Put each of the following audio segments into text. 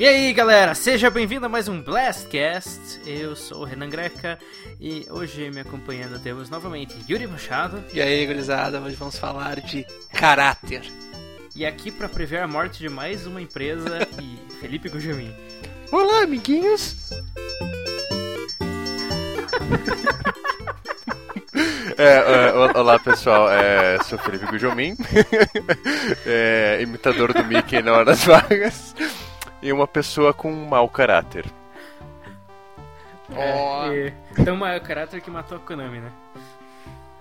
E aí galera, seja bem-vindo a mais um Blastcast. Eu sou o Renan Greca e hoje me acompanhando temos novamente Yuri Machado. E aí, gurizada, hoje vamos falar de caráter. E aqui para prever a morte de mais uma empresa e Felipe Gujamin. Olá, amiguinhos! É, é, olá pessoal, é, sou Felipe Gujomin, é, imitador do Mickey na hora das vagas e uma pessoa com um mau caráter. Oh. É, então, mau caráter que matou a Konami, né?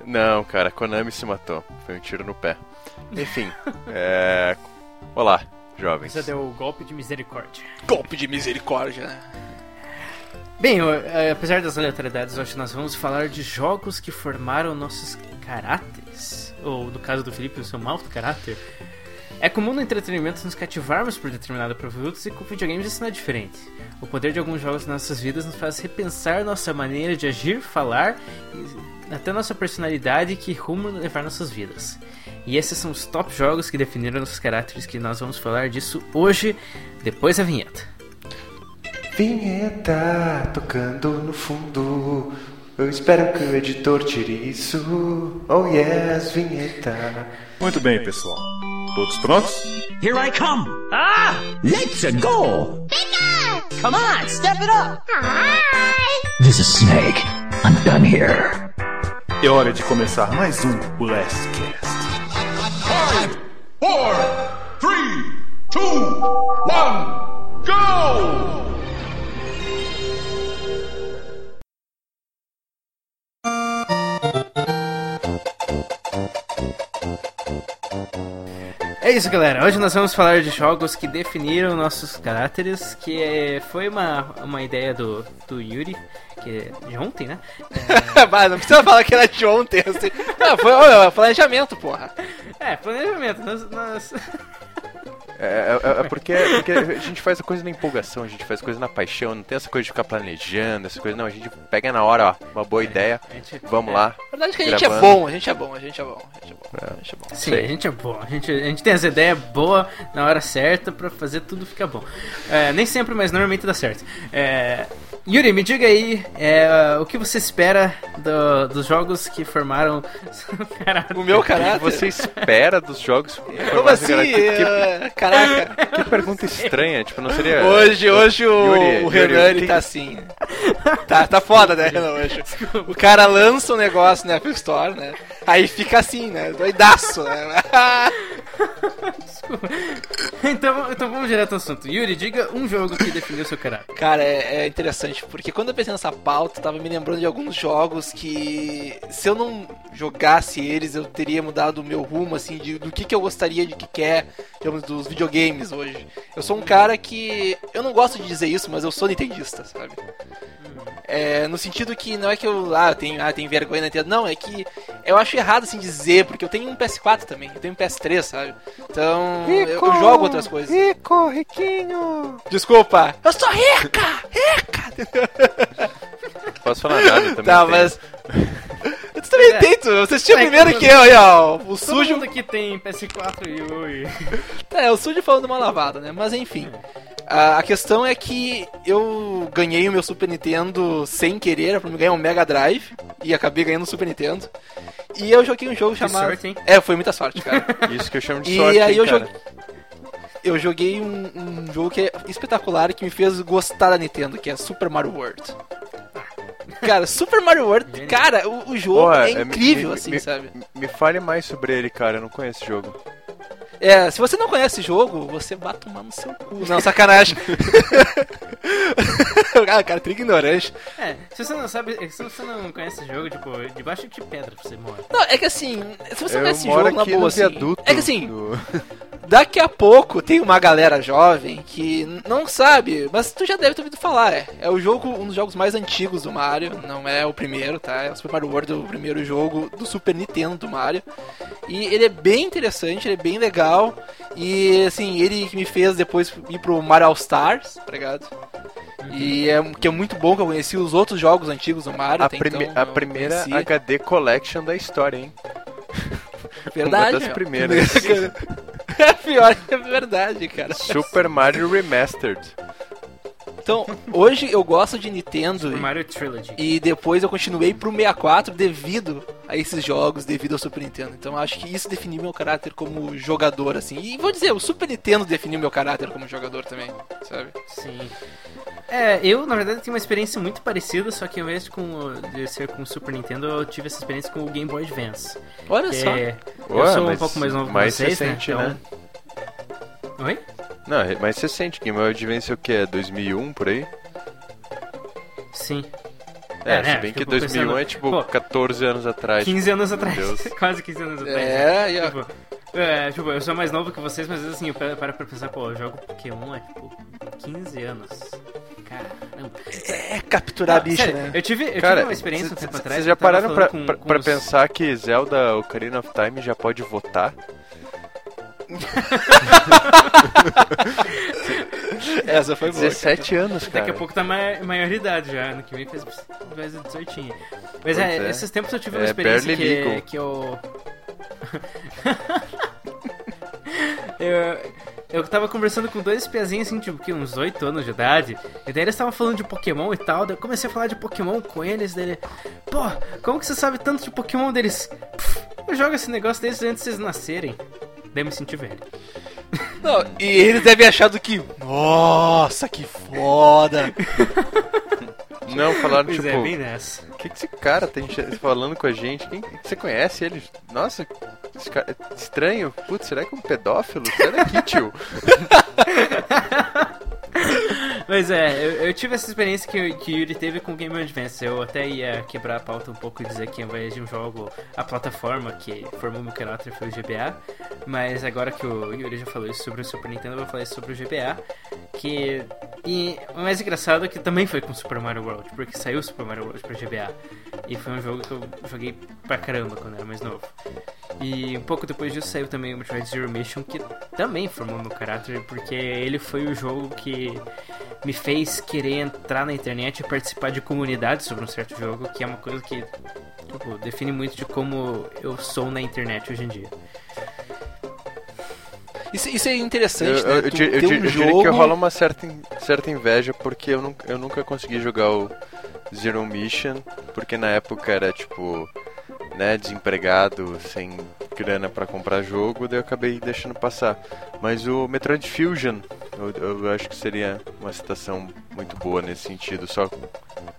Não, cara, a Konami se matou. Foi um tiro no pé. Enfim, é... Olá, jovens. Você deu o golpe de misericórdia. Golpe de misericórdia, né? Bem, é, apesar das aleatoriedades, hoje nós vamos falar de jogos que formaram nossos caráteres. Ou, no caso do Felipe, o seu mau caráter. É comum no entretenimento nos cativarmos por determinado produto e com videogames isso não é diferente. O poder de alguns jogos em nossas vidas nos faz repensar nossa maneira de agir, falar e até nossa personalidade que rumo levar nossas vidas. E esses são os top jogos que definiram nossos caráteres que nós vamos falar disso hoje, depois da vinheta. Vinheta tocando no fundo. Eu espero que o editor tire isso. Oh yes, vinheta. Muito bem, pessoal. Todos prontos? Here I come! Ah! Let's go! Bigger! Come on, step it up! Hi! This is Snake. I'm done here. É hora de começar mais um Last Cast. Five, four, three, two, one, go! Isso, galera. Hoje nós vamos falar de jogos que definiram nossos caráteres, que é, foi uma, uma ideia do, do Yuri, que é de ontem, né? É... não precisa falar que era de ontem, assim. Não, foi ó, planejamento, porra. É, planejamento. Nós, nós... É, é, é, porque, porque a gente faz a coisa na empolgação, a gente faz a coisa na paixão, não tem essa coisa de ficar planejando, essa coisa, não, a gente pega na hora, ó, uma boa é, ideia, gente, vamos lá. A verdade é que a gente gravando. é bom, a gente é bom, a gente é bom, a gente é bom. A gente é bom. Sim, a gente é bom, a gente, a gente tem essa ideia boa na hora certa pra fazer tudo ficar bom. É, nem sempre, mas normalmente dá certo. É, Yuri, me diga aí é, o que você espera do, dos jogos que formaram o meu caráter. O que você espera dos jogos? Como assim? Que, caraca. Que pergunta estranha, tipo, não seria. Hoje, hoje o, Yuri, o Renan Yuri, ele tá assim. Tá, tá foda, né, Renan? Hoje. O cara lança um negócio na Apple Store, né? Aí fica assim, né? Doidaço, né? Desculpa. Então, então vamos direto ao assunto. Yuri, diga um jogo que definiu seu caráter. Cara, é, é interessante, porque quando eu pensei nessa pauta, tava me lembrando de alguns jogos que, se eu não jogasse eles, eu teria mudado o meu rumo, assim, de, do que, que eu gostaria de que quer, digamos, dos videogames hoje. Eu sou um cara que. Eu não gosto de dizer isso, mas eu sou nintendista, sabe? É, no sentido que não é que eu, ah, tenho, ah, tenho vergonha na Nintendo. Não, é que eu acho errado assim dizer, porque eu tenho um PS4 também, eu tenho um PS3, sabe? Então, rico, eu, eu, jogo outras coisas. Rico, riquinho! Desculpa! Eu sou rica! Rica! Posso falar nada também. Tá, mas. Eu também é. tento, você assistiu é, primeiro que eu aí, ó. O Todo sujo. mundo que tem PS4 e Ui. É, o sujo falando uma lavada, né? Mas enfim. A, questão é que eu ganhei o meu Super Nintendo sem querer, pra me ganhar um Mega Drive, e acabei ganhando o Super Nintendo. E eu joguei um jogo que chamado. Sorte, hein? É, foi muita sorte, cara. Isso que eu chamo de e sorte. E aí hein, eu cara. joguei. Eu joguei um, um jogo que é espetacular e que me fez gostar da Nintendo, que é Super Mario World. Cara, Super Mario World, cara, o, o jogo é incrível, me, assim, me, sabe? Me fale mais sobre ele, cara, eu não conheço esse jogo. É, se você não conhece o jogo, você vai tomar no seu cu. Não, sacanagem. ah, cara, trigo ignorante. É, se você não sabe, se você não conhece o jogo, tipo, debaixo de pedra você mora. Não, é que assim, se você eu não conhece o jogo, na boa, assim, é que assim, do... daqui a pouco tem uma galera jovem que não sabe, mas tu já deve ter ouvido falar. É, é o jogo, um dos jogos mais antigos do Mario, não é o primeiro, tá? É o Super Mario World, o primeiro jogo do Super Nintendo do Mario. E ele é bem interessante, ele é bem legal. E assim, ele que me fez depois ir pro Mario All Stars, tá ligado? Uhum. E é, que é muito bom que eu conheci os outros jogos antigos do Mario. A, prime então, a primeira conheci. HD Collection da história, hein? Verdade. Uma das primeiras. É pior que é verdade, cara. Super Mario Remastered. Então, hoje eu gosto de Nintendo Super e- Mario Trilogy. e depois eu continuei pro 64 devido a esses jogos, devido ao Super Nintendo. Então eu acho que isso definiu meu caráter como jogador, assim. E vou dizer, o Super Nintendo definiu meu caráter como jogador também, sabe? Sim. É, eu na verdade tenho uma experiência muito parecida, só que ao invés de, com, de ser com o Super Nintendo, eu tive essa experiência com o Game Boy Advance. Olha só. é- eu Ué, sou um pouco mais novo mais que vocês, recente, né? né? Oi? Não, é mais recente. Game Boy Advance é o que? É 2001 por aí? Sim. É, É, se bem que fico 2001 pensando- é tipo Pô, 14 anos atrás. 15 anos Meu atrás. Quase 15 anos atrás. É, e ó, Tipo, é, tipo, eu sou mais novo que vocês, mas assim, eu paro para pra pensar, pô, eu jogo Pokémon há, tipo, 15 anos. Caramba. é capturar a Ah, bicha, sério, né? Eu tive, eu Cara, tive uma experiência um tempo cê- atrás. Vocês que já pararam pra, com- pra, com pra os- pensar que Zelda Ocarina of Time já pode votar? Essa foi boa. 17 anos, cara. Daqui a pouco tá ma maioridade já, ano que vem faz, faz 18. Mas Pois é, é. esses tempos eu tive uma É experiência que, legal. que eu... eu... Eu tava conversando com dois piazinhos assim, tipo, que uns 8 anos de idade, e daí eles estavam falando de Pokémon e tal, daí eu comecei a falar de Pokémon com eles, daí ele, pô, como que você sabe tanto de Pokémon deles? "Pff, eu jogo esse negócio desde antes de vocês nascerem. Daí me senti velho. Não, e eles devem achar do que. Nossa, que foda! Não, falaram Pois tipo, é, bem nessa. o que, que esse cara tá enche- falando com a gente? Quem, você conhece ele? Nossa, esse cara é estranho. Putz, será que é um pedófilo? Sai daqui, tio. Mas é, eu, eu tive essa experiência que, que Yuri teve com Game Boy Advance. Eu até ia quebrar a pauta um pouco e dizer que ao invés de um jogo, a plataforma que formou meu caráter foi o GBA. Mas agora que o Yuri já falou isso sobre o Super Nintendo, eu vou falar isso sobre o GBA. Que. E o mais engraçado é que também foi com Super Mario World, porque saiu Super Mario World pra GBA. E foi um jogo que eu joguei pra caramba quando era mais novo. E um pouco depois disso saiu também o Metroid Zero Mission, que também formou meu caráter, porque ele foi o jogo que me fez querer entrar na internet e participar de comunidades sobre um certo jogo, que é uma coisa que tipo, define muito de como eu sou na internet hoje em dia. Isso, isso é Eu, interessante, eu, né? eu, Tu eu dir- um eu diria jogo... que rola uma certa, certa inveja porque eu nunca, eu nunca consegui jogar o Zero Mission, porque na época era tipo, né, desempregado, sem grana pra comprar jogo, daí eu acabei deixando passar. Mas o Metroid Fusion, eu, eu acho que seria uma citação muito boa nesse sentido, só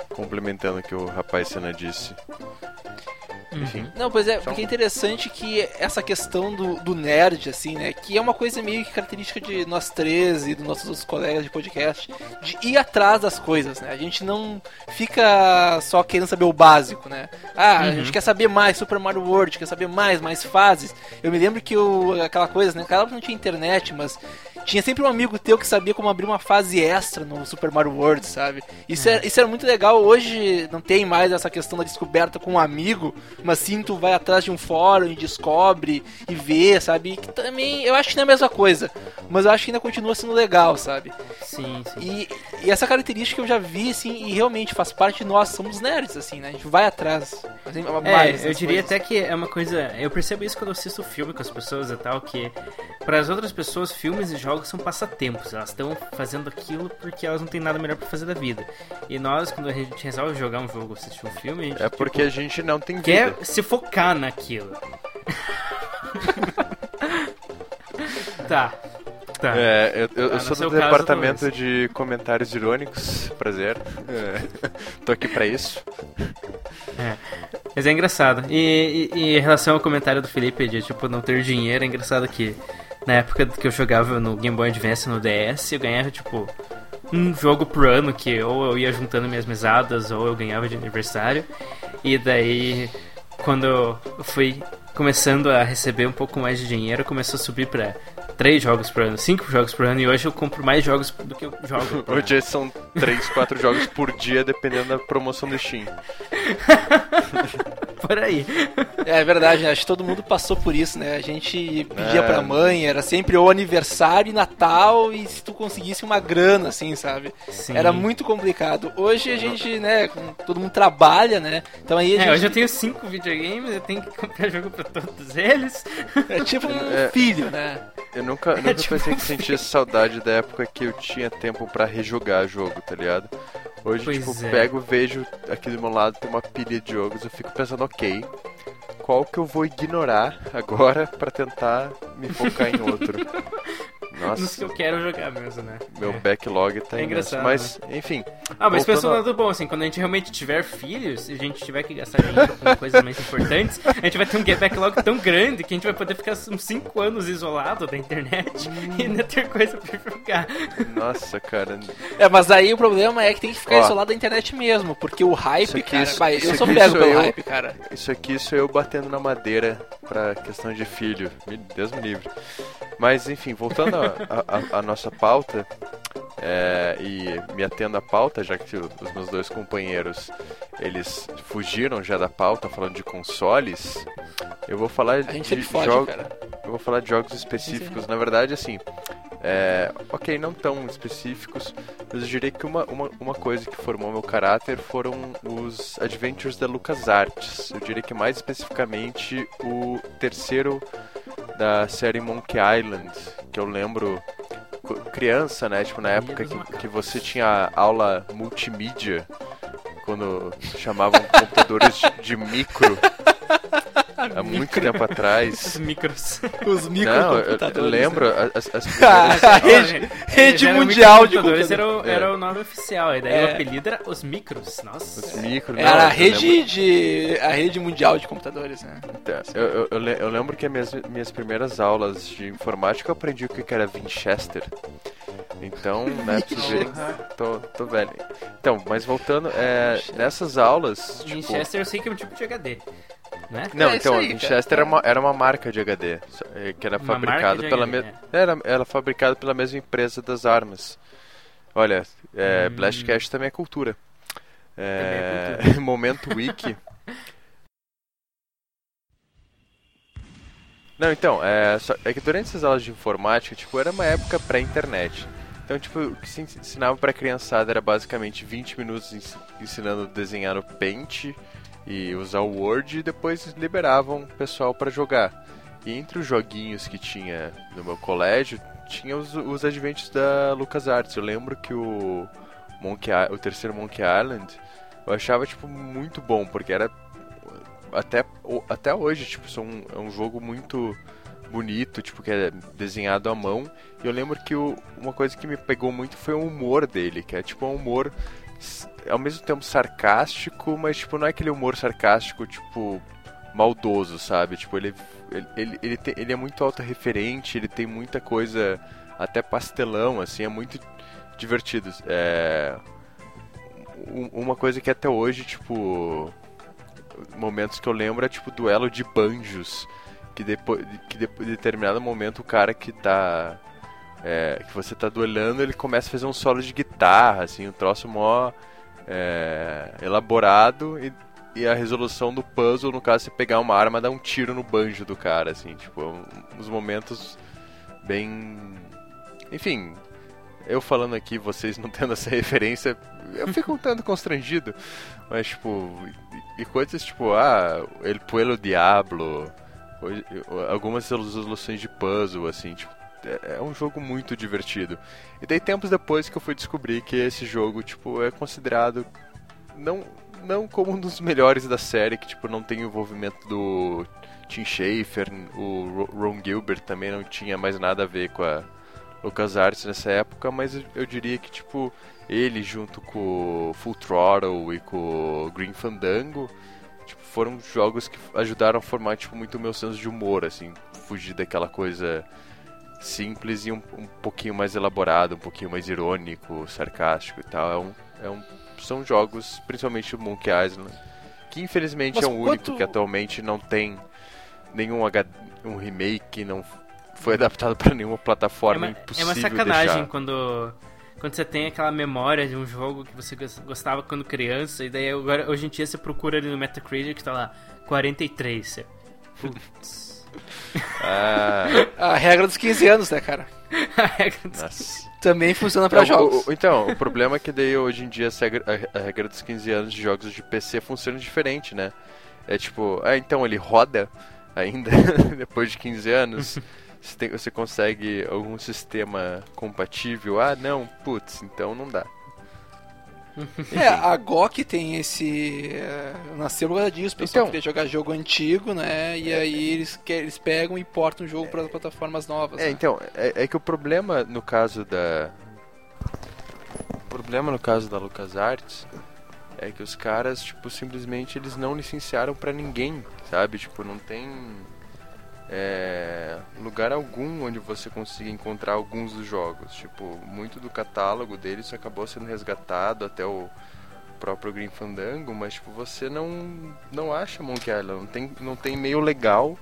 complementando o que o rapaz Senna disse. Enfim. Não, pois é, porque é interessante que essa questão do, do nerd, assim, né? Que é uma coisa meio que característica de nós três e dos nossos outros colegas de podcast, de ir atrás das coisas, né? A gente não fica só querendo saber o básico, né? Ah, a gente quer saber mais Super Mario World, quer saber mais, mais fases. Eu me lembro que eu, aquela coisa, né? Claro que não tinha internet, mas tinha sempre um amigo teu que sabia como abrir uma fase extra no Super Mario World, sabe? Isso, era, isso era muito legal. Hoje não tem mais essa questão da descoberta com um amigo, mas sim tu vai atrás de um fórum e descobre e vê, sabe? Que também eu acho que não é a mesma coisa, mas eu acho que ainda continua sendo legal, sabe? Sim, sim. E, e essa característica eu já vi, assim, e realmente faz parte de nós, somos nerds, assim, né? A gente vai atrás. assim, É, mais eu das diria coisas. até que é uma coisa. Eu percebo isso quando eu assisto filme com as pessoas e tal, que para as outras pessoas, filmes e jogos são passatempos. Elas estão fazendo aquilo porque elas não têm nada melhor pra fazer da vida. E nós, quando a gente resolve jogar um jogo ou assistir um filme, a gente É porque a tipo, gente não tem quer vida. se focar naquilo. tá. Tá. É, eu, eu- eu Ah, no sou do caso, departamento talvez. de comentários irônicos, prazer. É, tô aqui pra isso. É. Mas é engraçado. E, e- e em relação ao comentário do Felipe de tipo não ter dinheiro, é engraçado que na época que eu jogava no Game Boy Advance no DS, eu ganhava tipo um jogo por ano que ou eu ia juntando minhas mesadas ou eu ganhava de aniversário. E daí quando eu fui começando a receber um pouco mais de dinheiro, começou a subir pra três jogos por ano, cinco jogos por ano, e hoje eu compro mais jogos do que eu jogo. por ano. Hoje são 3, 4 jogos por dia, dependendo da promoção do Steam. por aí. É verdade, né? acho que todo mundo passou por isso, né? A gente pedia É. pra mãe, era sempre ou aniversário e Natal, e se tu conseguisse uma grana, assim, sabe? Sim. Era muito complicado. Hoje a gente, né, todo mundo trabalha, né? Então aí a É, gente hoje eu tenho cinco videogames, eu tenho que comprar jogo pra todos eles. é tipo um É. filho, né? Eu nunca, nunca tipo pensei um que sentia saudade da época que eu tinha tempo pra rejogar jogo, tá ligado? Hoje, Pois tipo, é. pego, vejo aqui do meu lado tem uma pilha de jogos, eu fico pensando, ok, qual que eu vou ignorar agora pra tentar me focar em outro? Nos que Nossa, eu quero jogar mesmo, né? meu É. backlog tá É imenso. engraçado, Mas, enfim, Ah, mas Voltando pensando no lado bom, assim, quando a gente realmente tiver filhos, e a gente tiver que gastar dinheiro com coisas mais importantes, a gente vai ter um backlog tão grande que a gente vai poder ficar uns 5 anos isolado da internet e ainda ter coisa pra jogar. nossa, cara, É, mas aí o problema é que tem que ficar Ó. isolado da internet mesmo, porque o hype, Isso aqui, cara, isso- vai, eu isso sou pego pelo eu. hype, cara. Isso aqui sou eu batendo na madeira pra questão de filho. Deus me livre. Mas enfim, voltando à nossa pauta é, e me atendo à pauta, já que os meus dois companheiros eles fugiram já da pauta falando de consoles, eu vou falar de jogos. Eu vou falar de jogos específicos. Na verdade, assim, é, ok, não tão específicos, mas eu diria que uma, uma, uma coisa que formou meu caráter foram os Adventures da LucasArts. Eu diria que mais especificamente o terceiro da série Monkey Island, que eu lembro criança, né? Tipo, na época que, que você tinha aula multimídia, quando chamavam computadores de, de micro. Há muito tempo Os atrás. micros. Os Não, eu, eu microcomputadores. lembro né? as, as Ah, primeiras... rede, rede mundial de microcomputadores, computadores. era, o- É. era o nome oficial, e daí É. o apelido era os micros. Nossa. Os micro, não, Era a rede de. a rede mundial de computadores, né? Eu, eu, eu eu lembro que as minhas, minhas primeiras aulas de informática eu aprendi o que era Winchester. Então, né, pra você ver, tô, tô velho. Então, mas voltando, é, nessas aulas, tipo... Winchester eu sei que é um tipo de HD, né? Não, É então, aí. Winchester era uma, era uma marca de HD, é, que era fabricada pela mesma... Era, era fabricada pela mesma empresa das armas. Olha, é, Hum. Blastcast também é cultura. É, Também é Momento Wiki. Não, então, é, só- é que durante essas aulas de informática, tipo, era uma época pré-internet. Então, tipo, o que se ensinava pra criançada era basicamente 20 minutos ens- ensinando a desenhar no Paint e usar o Word e depois liberavam o pessoal pra jogar. E entre os joguinhos que tinha no meu colégio, tinha os, os adventures da LucasArts. Eu lembro que o Monkey, o terceiro Monkey Island, eu achava tipo muito bom, porque era até, até hoje, tipo, são, é um jogo muito bonito, tipo, que é desenhado à mão. E eu lembro que o- uma coisa que me pegou muito foi o humor dele, que é tipo um humor ao mesmo tempo sarcástico, mas tipo, não é aquele humor sarcástico, tipo, maldoso, sabe? Tipo, ele, ele, ele, ele, tem- ele é muito autorreferente, ele tem muita coisa, até pastelão, assim, é muito divertido. É, um- uma coisa que até hoje, tipo, momentos que eu lembro é tipo duelo de banjos, que depois que depois de determinado momento o cara que tá é, que você tá duelando, ele começa a fazer um solo de guitarra, assim, um troço mó é, elaborado e, e a resolução do puzzle, no caso, você pegar uma arma dar um tiro no banjo do cara, assim, tipo, um- uns momentos bem... Enfim, eu falando aqui, vocês não tendo essa referência, eu fico um tanto constrangido, mas, tipo, e, e coisas tipo, ah, El Pueblo Diablo, algumas resoluções de puzzle, assim, tipo, é é um jogo muito divertido. E daí tempos depois que eu fui descobrir que esse jogo, tipo, é considerado não não como um dos melhores da série, que tipo não tem envolvimento do Tim Schafer, o Ro- Ron Gilbert também não tinha mais nada a ver com a LucasArts nessa época, mas eu, eu diria que tipo ele junto com o Full Throttle e com o Green Fandango, tipo, foram jogos que ajudaram a formar tipo muito o meu senso de humor, assim, fugir daquela coisa simples e um, um pouquinho mais elaborado, um pouquinho mais irônico, sarcástico e tal. É um, é um, são jogos, principalmente o Monkey Island, que infelizmente Mas é o único quanto- que atualmente não tem nenhum H, um remake, não foi adaptado para nenhuma É plataforma uma, é uma sacanagem deixar. quando quando você tem aquela memória de um jogo que você gos- gostava quando criança, e daí agora, hoje em dia você procura ali no Metacritic que tá lá, 43. Você... Putz. Ah, A regra dos 15 anos, né, cara? A regra dos- nossa. Também funciona pra Não, jogos. o- o- então, o problema é que daí hoje em dia essa regra- a, a regra dos 15 anos de jogos de PC funciona diferente, né? É tipo, ah, então ele roda ainda depois de 15 anos. Você, tem- você consegue algum sistema compatível? Ah, não, putz, então não dá. É, a GOG tem esse. é, nasceu por causa disso. O pessoal Então- queria jogar jogo antigo, né? E aí eles, que- eles pegam e portam o jogo para plataformas novas. É, né? então, é, é que o problema no caso da. O problema no caso da LucasArts é que os caras, tipo, simplesmente eles não licenciaram pra ninguém, sabe? Tipo, não tem é, lugar algum onde você consiga encontrar alguns dos jogos. Tipo, muito do catálogo deles acabou sendo resgatado até o próprio Green Fandango, mas tipo, você não não acha Monkey Island, não tem, não tem meio legal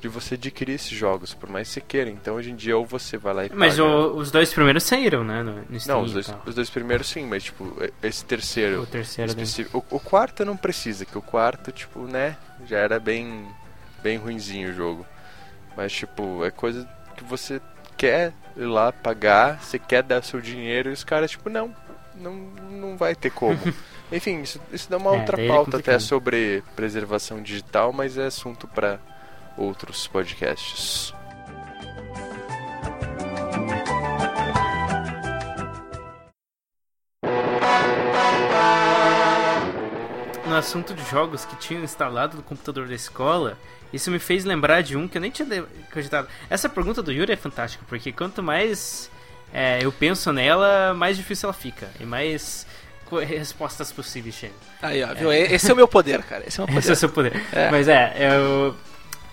de você adquirir esses jogos, por mais que você queira. Então hoje em dia ou você vai lá e Mas paga... o- os dois primeiros saíram, né? No, Não, os dois, os dois primeiros sim, mas tipo, esse terceiro. O terceiro específico- o, o quarto não precisa, que o quarto, tipo, né, já era bem bem ruinzinho o jogo. Mas tipo, é coisa que você quer ir lá pagar, você quer dar seu dinheiro e os caras, tipo, não, não, não vai ter como. Enfim, isso, isso dá uma É, outra é pauta até complicado. sobre preservação digital, mas é assunto para outros podcasts. No assunto de jogos que tinham instalado no computador da escola, isso me fez lembrar de um que eu nem tinha cogitado. Essa pergunta do Yuri é fantástica, porque quanto mais é, eu penso nela, mais difícil ela fica. E mais respostas possíveis chegam. Aí, ó, viu? Esse é o meu poder, cara. Esse é o meu Esse é o poder. seu poder. É. Mas é, eu.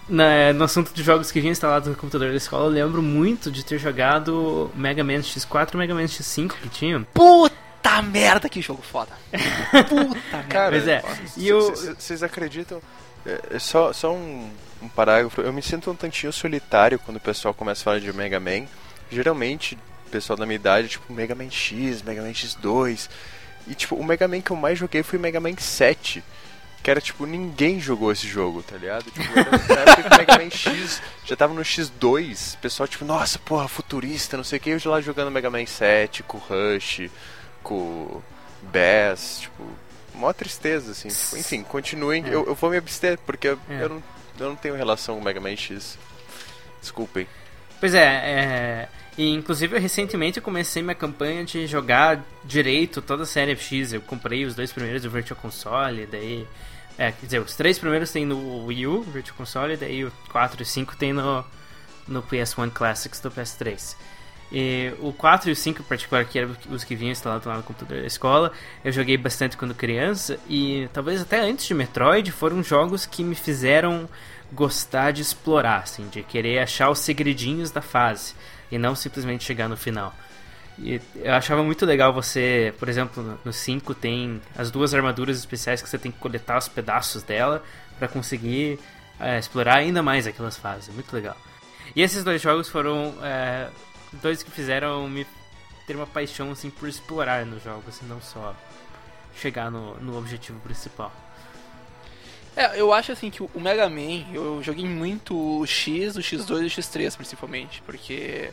na- no assunto de jogos que vinha instalado no computador da escola, eu lembro muito de ter jogado Mega Man X4 e Mega Man X5 que tinham. Puta merda, que jogo foda. Puta merda. Cara, Mas é, e eu- vocês acreditam? É, é só só um, um parágrafo. Eu me sinto um tantinho solitário quando o pessoal começa a falar de Mega Man. Geralmente, o pessoal da minha idade, tipo, Mega Man X, Mega Man X2. E, tipo, o Mega Man que eu mais joguei foi Mega Man 7. Que era, tipo, ninguém jogou esse jogo, tá ligado? Tipo, era na época que o Mega Man X já tava no X2. O pessoal, tipo, nossa, porra, futurista, não sei o que. Eu lá jogando Mega Man 7 com o Rush, com o Bass, tipo, mó tristeza, assim. Tipo, enfim, continuem. Eu, eu vou me abster, porque eu, É. eu, não, eu não tenho relação com o Mega Man X. Desculpem. Pois é, é. E inclusive eu recentemente eu comecei minha campanha de jogar direito toda a série X. Eu comprei os dois primeiros do Virtual Console, daí. É, quer dizer, os três primeiros tem no Wii U, Virtual Console, daí o 4 e o 5 tem no, no PS1 Classics do PS3. E o 4 e o 5 em particular, que eram os que vinham instalados lá no computador da escola, eu joguei bastante quando criança e talvez até antes de Metroid foram jogos que me fizeram gostar de explorar, assim, de querer achar os segredinhos da fase e não simplesmente chegar no final. E eu achava muito legal você, por exemplo, no- no 5 tem as duas armaduras especiais que você tem que coletar os pedaços dela para conseguir é, explorar ainda mais aquelas fases. Muito legal. E esses dois jogos foram é, dois que fizeram me ter uma paixão assim por explorar nos jogos e não só chegar no, no objetivo principal. É, eu acho assim que o Mega Man, eu joguei muito o X, o X2 e o X3 principalmente, porque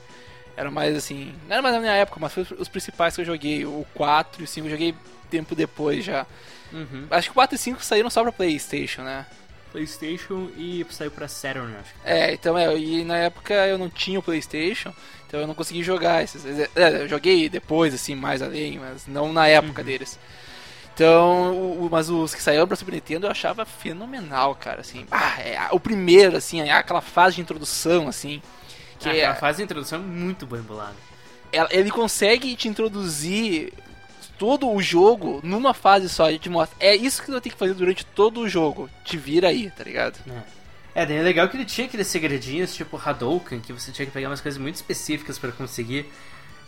era mais assim, não era mais na minha época, mas foi os- os principais que eu joguei, o 4 e o 5 eu joguei tempo depois já. Uhum. Acho que o 4 e 5 saíram só pra Playstation, né? PlayStation e saiu pra Saturn, acho. É, então é, e na época eu não tinha o Playstation, então eu não consegui jogar esses. É, eu joguei depois, assim, mais além, mas não na época deles. Então, o- mas os que saíram pra Super Nintendo eu achava fenomenal, cara, assim. Ah, é, o primeiro, assim, é aquela fase de introdução, assim. Que Ah, é, fase de introdução é muito bem bolada. ele consegue te introduzir todo o jogo numa fase só. Ele te mostra, é isso que você tem que fazer durante todo o jogo. Te vira aí, tá ligado? É, daí é legal que ele tinha aqueles segredinhos, tipo Hadouken, que você tinha que pegar umas coisas muito específicas pra conseguir.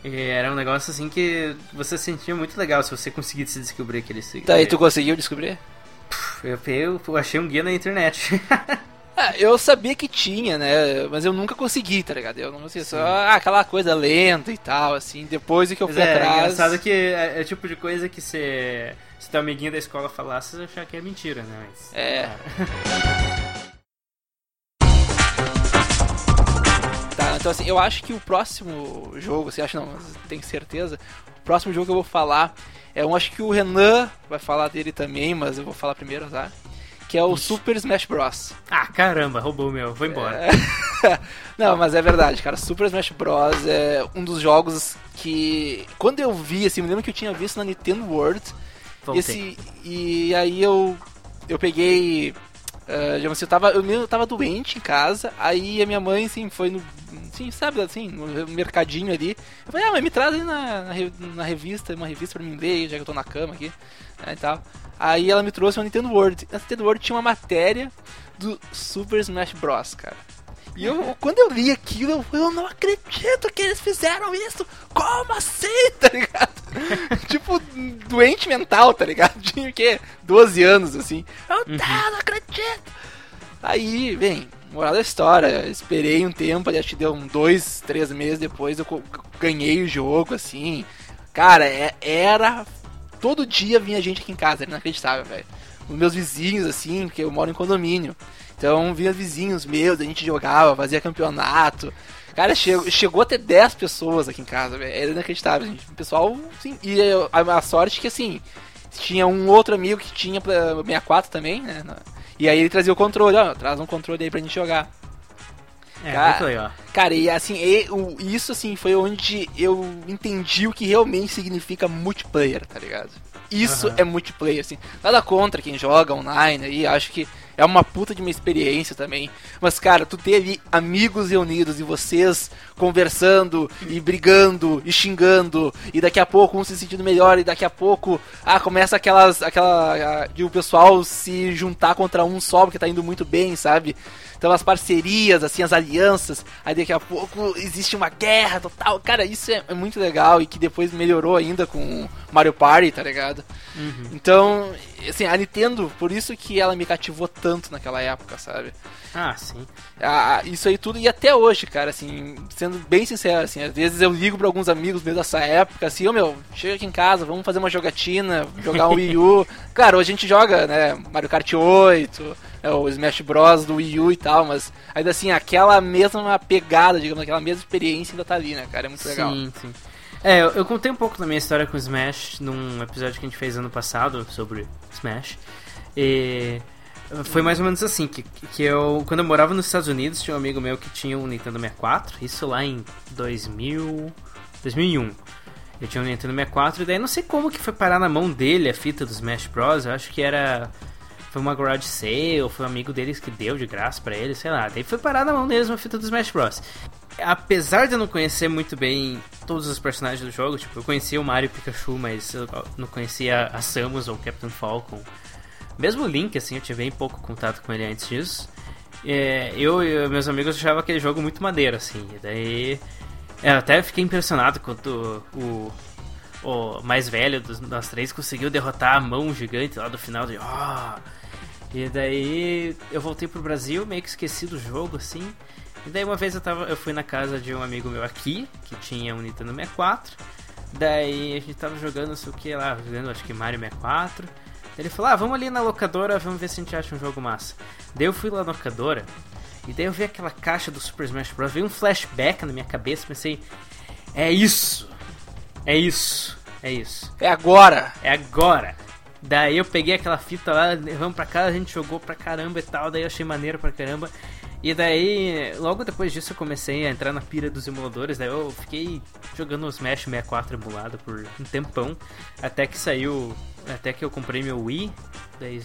E era um negócio assim que você sentia muito legal se você conseguisse descobrir aquele segredo. Tá, e tu conseguiu descobrir? Eu, eu, eu achei um guia na internet. Ah, eu sabia que tinha, né? Mas eu nunca consegui, tá ligado? Eu não sei, só ah, aquela coisa lenta e tal, assim. Depois é que eu Mas fui é, atrás. engraçado que é, é tipo de coisa que se, se teu amiguinho da escola falasse, você achar que é mentira, né? Mas, É. Tá, então assim, eu acho que o próximo jogo, você acha não, mas tenho certeza. O próximo jogo que eu vou falar é um, acho que o Renan vai falar dele também, mas eu vou falar primeiro, tá? Que é o Super Smash Bros. Ah, caramba, roubou o meu, vou embora. Não, mas é verdade, cara. Super Smash Bros. é um dos jogos que. Quando eu vi, assim, me lembro que eu tinha visto na Nintendo World. E, Voltei. esse, e aí eu. Eu peguei. Digamos assim, eu tava, eu mesmo tava doente em casa, aí a minha mãe, assim, foi no. Assim, sabe, assim, no mercadinho ali. Eu falei, ah, mas me traz aí na, na, na revista, uma revista pra mim ler, já que eu tô na cama aqui, né, e tal. Aí ela me trouxe uma Nintendo World. Na Nintendo World tinha uma matéria do Super Smash Bros, cara. E eu, quando eu li aquilo, eu, eu não acredito que eles fizeram isso! Como assim, tá ligado? tipo, doente mental, tá ligado? Tinha o quê? 12 anos, assim. Eu tá, não acredito! Aí, bem, moral da história, esperei um tempo, acho que deu um dois, três meses depois, eu ganhei o jogo, assim. Cara, é- era. Todo dia vinha gente aqui em casa, era inacreditável, velho. Os meus vizinhos, assim, porque eu moro em condomínio. Então vinha vizinhos meus, a gente jogava, fazia campeonato. Cara, chegou, chegou a ter 10 pessoas aqui em casa. Era inacreditável, gente. O pessoal, sim. E eu- a, a sorte que, assim, tinha um outro amigo que tinha pra 64 também, né? E aí ele trazia o controle, ó, traz um controle aí pra gente jogar. É, Cara. Cara, e assim, e, o- isso assim foi onde eu entendi o que realmente significa multiplayer, tá ligado? Isso Aham. é multiplayer, assim. Nada contra quem joga online aí, acho que é uma puta de uma experiência também. Mas, cara, tu ter ali amigos reunidos e vocês conversando e brigando e xingando, e daqui a pouco um se sentindo melhor, e daqui a pouco, ah, começa aquelas. aquela. ah, de o pessoal se juntar contra um só porque tá indo muito bem, sabe? Então as parcerias, assim, as alianças, aí daqui a pouco existe uma guerra total. Cara, isso é, é muito legal e que depois melhorou ainda com Mario Party, tá ligado? Então, assim, a Nintendo, por isso que ela me cativou tanto naquela época, sabe? Ah, sim. Ah, isso aí tudo, e até hoje, cara, assim, sendo bem sincero, assim, às vezes eu ligo pra alguns amigos meus dessa época, assim, ô meu, chega aqui em casa, vamos fazer uma jogatina, jogar um Wii U. Claro, hoje a gente joga, né, Mario Kart 8, é, o Smash Bros do Wii U e tal, mas ainda assim, aquela mesma pegada, digamos, aquela mesma experiência ainda tá ali, né, cara, é muito legal. Sim, sim. É, eu, eu contei um pouco da minha história com Smash num episódio que a gente fez ano passado sobre Smash. E foi mais ou menos assim, que, que eu, quando eu morava nos Estados Unidos, tinha um amigo meu que tinha um Nintendo 64, isso lá em 2000, 2001. Eu tinha um Nintendo 64 e daí não sei como que foi parar na mão dele a fita do Smash Bros. Eu acho que era foi uma garage sale, foi um amigo deles que deu de graça pra ele, sei lá. Daí foi parar na mão deles uma fita do Smash Bros. Apesar de eu não conhecer muito bem todos os personagens do jogo, tipo, eu conhecia o Mario e o Pikachu, mas eu não conhecia a Samus ou o Captain Falcon. Mesmo o Link, assim, eu tive bem pouco contato com ele antes disso. É, eu e meus amigos achavam aquele jogo muito maneiro, assim. Daí. é, Eu até fiquei impressionado quando o, o mais velho dos três conseguiu derrotar a mão gigante lá do final de. "Ah!" E daí eu voltei pro Brasil, meio que esqueci do jogo, assim. E daí uma vez eu, tava, eu fui na casa de um amigo meu aqui, que tinha um Nintendo 64. Daí a gente tava jogando, não sei o que lá, jogando acho que Mario 64. Daí ele falou, ah, vamos ali na locadora, vamos ver se a gente acha um jogo massa. Daí eu fui lá na locadora, e daí eu vi aquela caixa do Super Smash Bros. Veio um flashback na minha cabeça, pensei, é isso, é isso, é isso. É agora! É agora. Daí eu peguei aquela fita lá, levamos pra casa, a gente jogou pra caramba e tal, daí eu achei maneiro pra caramba. E daí, logo depois disso eu comecei a entrar na pira dos emuladores, daí eu fiquei jogando o Smash 64 emulado por um tempão, até que saiu, até que eu comprei meu Wii, daí,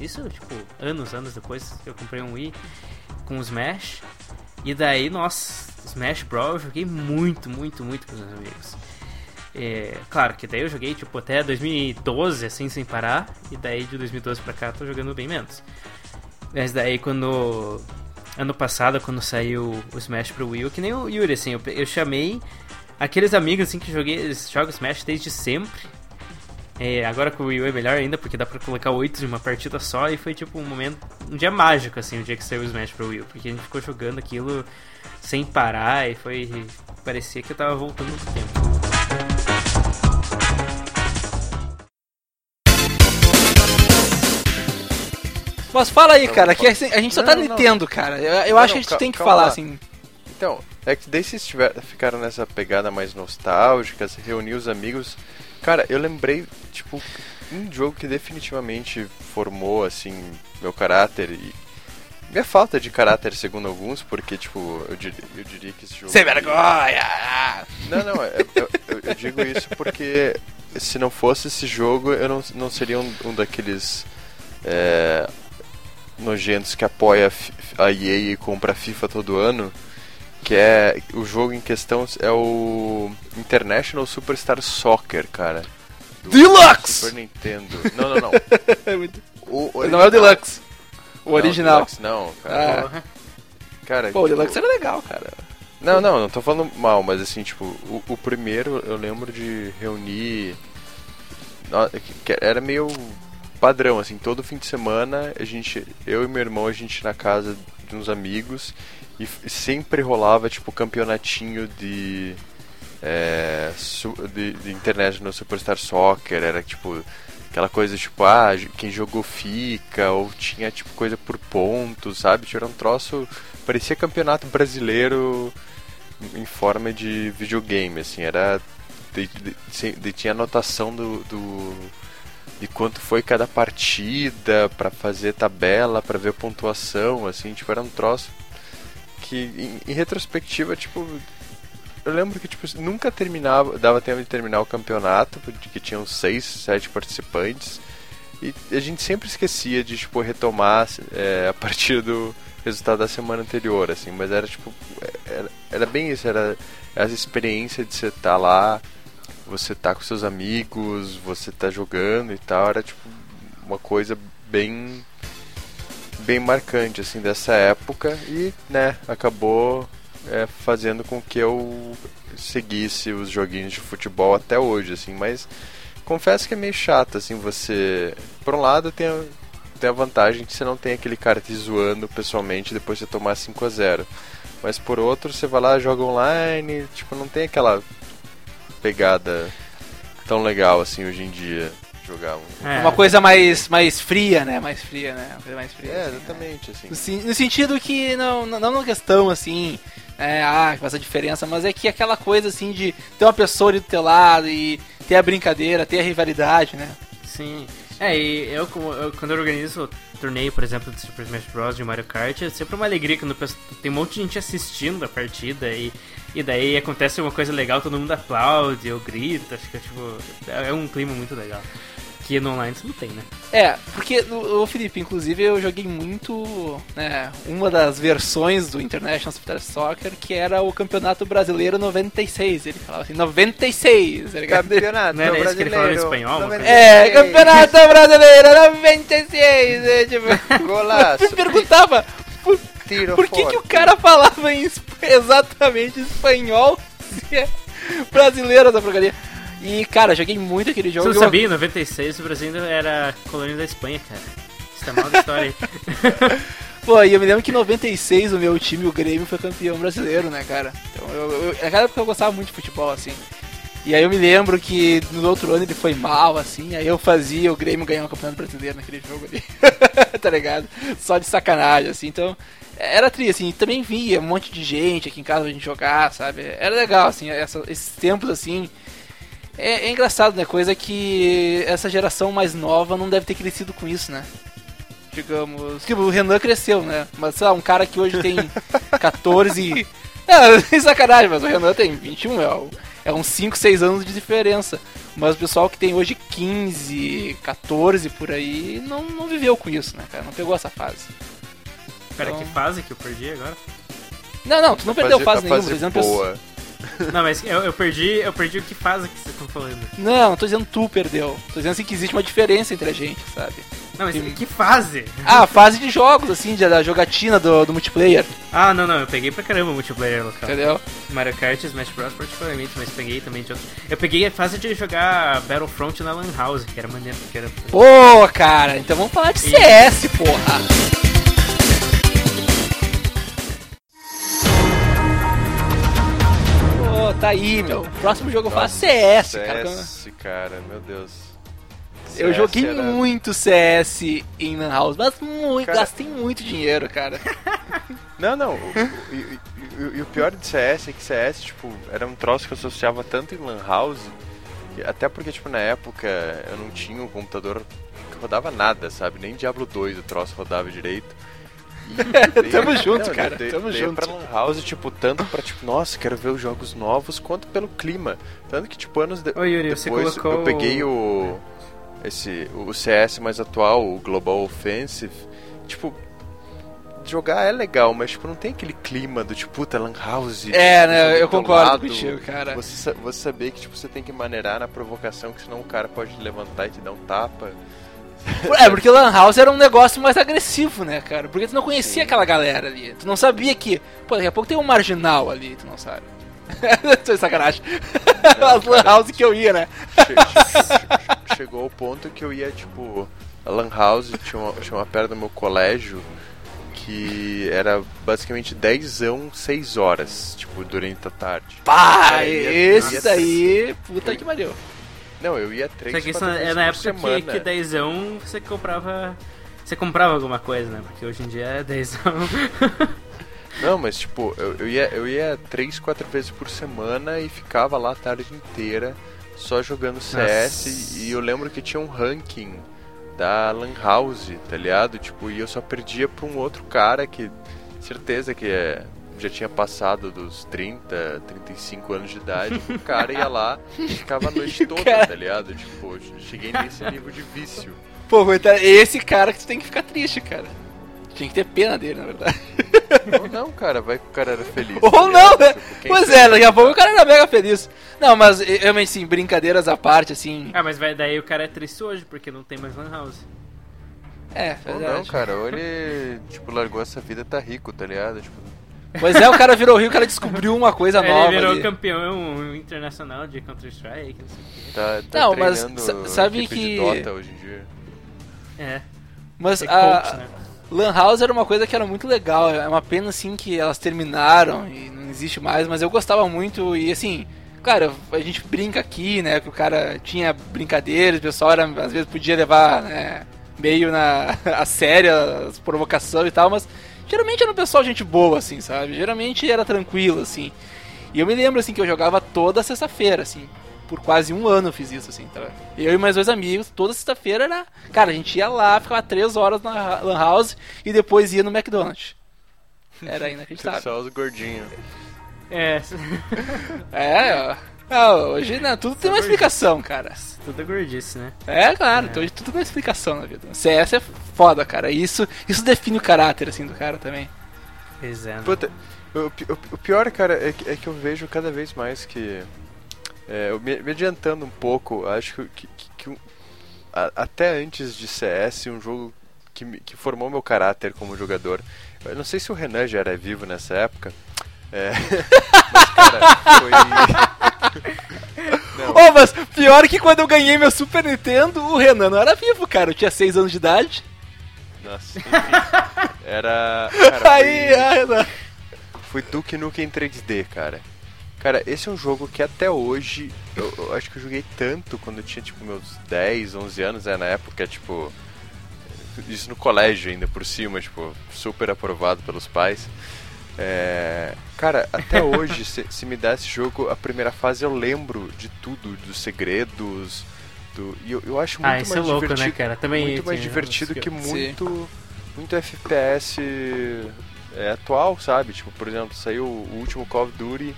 isso tipo, anos, anos depois eu comprei um Wii com o Smash, e daí, nossa, Smash Bros eu joguei muito, muito, muito com os meus amigos. É, claro que daí eu joguei tipo até 2012 assim sem parar e daí de 2012 pra cá tô jogando bem menos. Mas daí quando ano passado quando saiu o Smash pro Wii, que nem o Yuri assim, eu, eu chamei aqueles amigos assim que joguei, jogam Smash desde sempre. É, agora com o Wii U é melhor ainda, porque dá pra colocar oito de uma partida só, e foi tipo um momento, um dia mágico, assim, o dia que saiu o Smash pro Wii U, porque a gente ficou jogando aquilo sem parar, e foi... parecia que eu tava voltando no tempo. Mas fala aí, Não, cara, que fala- a gente só Não, tá não, Nintendo, cara. Eu, eu Não, acho que não, a gente tem que falar, lá. assim. Então, é que daí vocês tiver, ficaram nessa pegada mais nostálgica, se reunir os amigos. Cara, eu lembrei, tipo, um jogo que definitivamente formou, assim, meu caráter e. Minha falta de caráter, segundo alguns, porque, tipo, eu, dir- eu diria que esse jogo. Sem vergonha! Não, não, é- eu, eu- eu digo isso porque se não fosse esse jogo, eu não, não seria um, um daqueles é, nojentos que apoia a a EA e compra FIFA todo ano. Que é. O jogo em questão é o International Superstar Soccer, cara. Deluxe! Super Nintendo. Não, não, não. É muito- O Não é o Deluxe. O Não, original. Deluxe não, cara. Ah. Cara, Pô, o tipo, Deluxe era legal, cara. Não, não, não tô falando mal, mas assim, tipo, o, o primeiro eu lembro de reunir. que Era meio padrão, assim, todo fim de semana a gente, eu e meu irmão, a gente ia na casa de uns amigos e sempre rolava, tipo, campeonatinho de. É, de, de internet no Superstar Soccer, era tipo aquela coisa tipo, ah, quem jogou fica, ou tinha tipo coisa por pontos, sabe? Tinha um troço, parecia campeonato brasileiro em forma de videogame, assim, era. De, de- de- tinha anotação do, do- de quanto foi cada partida pra fazer tabela, pra ver pontuação, assim, tipo, era um troço que em, em retrospectiva, tipo, eu lembro que tipo nunca terminava, dava tempo de terminar o campeonato, porque tinham seis, sete participantes. E a gente sempre esquecia de tipo retomar é, a partir do resultado da semana anterior, assim, mas era tipo era, era bem isso, era essa experiência de você estar lá, você tá com seus amigos, você tá jogando e tal, era tipo uma coisa bem bem marcante assim dessa época e né acabou é, fazendo com que eu seguisse os joguinhos de futebol até hoje assim mas confesso que é meio chato assim você por um lado tem a, tem a vantagem que você não tem aquele cara te zoando pessoalmente depois de você tomar 5 a 0 mas por outro você vai lá joga online tipo não tem aquela pegada tão legal assim hoje em dia jogar um É, Uma coisa mais, mais fria, né? Mais fria, né? Uma coisa mais fria. é assim, né? exatamente assim No, no sentido que não, não, não na questão assim, é, ah, faz a diferença, mas é que aquela coisa assim de ter uma pessoa ali do teu lado e ter a brincadeira, ter a rivalidade, né? Sim. É, e eu, eu- quando eu organizo torneio, por exemplo, de Super Smash Bros. de Mario Kart, é sempre uma alegria quando tem um monte de gente assistindo a partida e, e daí acontece uma coisa legal, todo mundo aplaude ou grita, fica tipo. É um clima muito legal. Que no online você não tem, né? É, porque, o Felipe, inclusive eu joguei muito, né, uma das versões do International Super Soccer, que era o Campeonato Brasileiro 96. Ele falava assim, 96, tá ligado? Campeonato Não era esse que ele falava em brasileiro. espanhol, É, Campeonato Brasileiro 96, é, tipo... Golaço. me perguntava por, Tiro por que, que o cara falava em exatamente espanhol se é brasileiro essa porcaria. E, cara, joguei muito aquele jogo. Você não sabia, em 96 o Brasil ainda era colônia da Espanha, cara. Isso tá mal da história aí. Pô, e eu me lembro que em 96 o meu time, o Grêmio, foi campeão brasileiro, né, cara? Então, eu, eu, naquela época eu gostava muito de futebol, assim. E aí eu me lembro que no outro ano ele foi mal, assim, aí eu fazia o Grêmio ganhar o campeonato brasileiro naquele jogo ali. tá ligado? Só de sacanagem, assim, então. Era tri, assim, também via um monte de gente aqui em casa pra gente jogar, sabe? Era legal, assim, essa- esses tempos, assim. É, é engraçado, né? Coisa que essa geração mais nova não deve ter crescido com isso, né? digamos. Tipo, o Renan cresceu, né? Mas, sei lá, um cara que hoje tem 14. É, sem sacanagem, mas o Renan tem 21, é, um- é uns 5, 6 anos de diferença. Mas o pessoal que tem hoje 15, 14 por aí, não, não viveu com isso, né, cara? Não pegou essa fase. Pera, Então- que fase que eu perdi agora? Não, não, tu não perdeu fase a nenhuma, tô dizendo pessoa- boa. Não, mas eu, eu perdi, eu perdi o que fase que vocês estão falando. Não, não tô dizendo tu perdeu. Tô dizendo assim que existe uma diferença entre a gente, sabe? Não, mas que fase? Ah, fase de jogos, assim, da jogatina do, do multiplayer, Ah, não, não, eu peguei pra caramba o multiplayer local. entendeu? Mario Kart e Smash Bros. particularmente, mas peguei também de outros. Eu peguei a fase de jogar Battlefront na Lan House, que era maneiro, porque era. Pô, cara, então vamos falar de CS, porra. Pô, tá aí, meu. Próximo jogo eu faço CS, cara. CS, cara, meu Deus. Eu CS joguei era- muito CS em Lan House, mas muito, Cara- gastei muito dinheiro, cara. Não, não. o- o- E e- e o pior de CS é que CS, tipo, era um troço que eu associava tanto em Lan House, até porque, tipo, na época eu não tinha um computador que rodava nada, sabe? Nem Diablo 2 o troço rodava direito. Tamo junto, Não, cara, tamo daí junto. pra Lan House, tipo, tanto pra, tipo, nossa, quero ver os jogos novos, quanto pelo clima. Tanto que, tipo, anos de... Ô, Yuri, você depois colocou eu peguei o... Esse, o CS mais atual, o Global Offensive, tipo, jogar é legal, mas tipo, não tem aquele clima do tipo, puta, Lan House. É, tipo, né, eu concordo lado. contigo, cara. Você, você saber que tipo, você tem que maneirar na provocação, que senão o cara pode levantar e te dar um tapa. É, porque Lan House era um negócio mais agressivo, né, cara? Porque tu não conhecia aquela galera ali. Tu não sabia que, pô, daqui a pouco tem um marginal ali, tu não sabe. Tô de sacanagem. As Lan House que eu ia, né? Che- che- che- chegou ao ponto que eu ia, tipo, a Lan House, tinha uma, tinha uma perto do meu colégio que era basicamente 10 ão, 6 horas, tipo, durante a tarde. Pá, esse daí, puta que pariu. Não, eu ia 3, Só que isso 4 é na época que, semana. que dezão você comprava. Você comprava alguma coisa, né? Porque hoje em dia é dezão. Não, mas tipo, eu, eu ia, eu ia 3, 4 vezes por semana e ficava lá a tarde inteira só jogando CS e eu lembro que tinha um ranking da Lan House, tá ligado? Tipo, e eu só perdia pra um outro cara que certeza que é, já tinha passado dos 30, 35 anos de idade, o cara ia lá e ficava a noite toda, Cara. tá ligado? Tipo, cheguei nesse nível de vício. Pô, coitado, esse cara que tu tem que ficar triste, cara. Tinha que ter pena dele, na verdade. Ou não, cara, vai que o cara era feliz. Ou tá não, né? Tipo, Pois é, daqui a pouco o cara era mega feliz. Não, mas eh, realmente, sim, brincadeiras à parte, assim. ah, mas vai, daí o cara é triste hoje, porque não tem mais Lan House. É, Ou não, verdade. cara, ou ele, tipo, largou essa vida tá rico, tá ligado? Tipo, Pois é, o cara virou rio, o cara descobriu uma coisa Ele nova. virou ali. campeão internacional de Counter-Strike, não sei o quê. tá, tá Não, mas sabe que- de Dota hoje em dia. É, Mas é a coach, né? Lan House era uma coisa que era muito legal. É uma pena, assim, que elas terminaram e não existe mais, mas eu gostava muito e, assim... Claro, a gente brinca aqui, né? Que o cara tinha brincadeiras, o pessoal era, às vezes podia levar né, meio na, a sério as provocações e tal, mas geralmente era um pessoal gente boa, assim, sabe? Geralmente era tranquilo, assim. E eu me lembro, assim, que eu jogava toda sexta-feira, assim. Por quase um ano eu fiz isso, assim, tá? Eu e mais dois amigos, toda sexta-feira era... Cara, a gente ia lá, ficava três horas na Lan House e depois ia no McDonald's. Era inacreditável. Só os gordinhos. É, É, ó. Não, hoje né, tudo tem uma explicação, cara. tudo é gordice, né? É, claro, então hoje tudo tem uma explicação na vida. CS é foda, cara. Isso, isso define o caráter, assim, do cara também. Pois é. né? Puta, o, o- o pior, cara, é que, é que eu vejo cada vez mais que. é, eu me, me adiantando um pouco, acho que, que, que- que um- a- até antes de CS, um jogo que, que formou meu caráter como jogador. Eu não sei se o Renan já era vivo nessa época. É, mas, cara, foi. Ô, mas pior que quando eu ganhei meu Super Nintendo, o Renan não era vivo, cara. Eu tinha 6 anos de idade. Nossa, enfim. Era. Cara, Aí, foi- ah, Renan. Foi Duke Nukem 3D, cara. Cara, esse é um jogo que até hoje, eu, eu acho que eu joguei tanto quando eu tinha, tipo, meus 10, 11 anos, né, na época, tipo, isso no colégio ainda, por cima, tipo, super aprovado pelos pais. É, cara, até hoje, se, se me der esse jogo, a primeira fase eu lembro de tudo, dos segredos, do, e eu, eu acho muito Ah, isso mais é louco, né, divertido, cara? Também muito mais tinha divertido que que- muito, muito FPS é, atual, sabe? Tipo, por exemplo, saiu o último Call of Duty,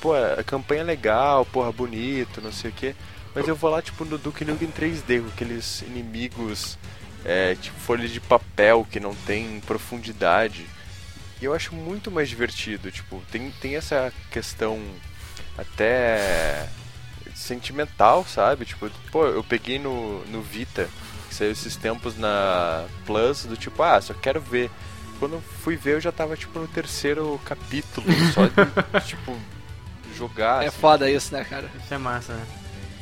pô, a campanha é legal, porra, bonito, não sei o que, mas eu vou lá, tipo, no Duke Nukem 3D, com aqueles inimigos, é, tipo, folha de papel que não tem profundidade, e eu acho muito mais divertido, tipo, tem, tem essa questão até sentimental, sabe? Tipo, pô, eu peguei no, no Vita que saiu esses tempos na Plus, do tipo, ah, só quero ver. Quando eu fui ver, eu já tava, tipo, no terceiro capítulo, só de, tipo, jogar, É assim, foda isso, né, cara? Isso é massa, né?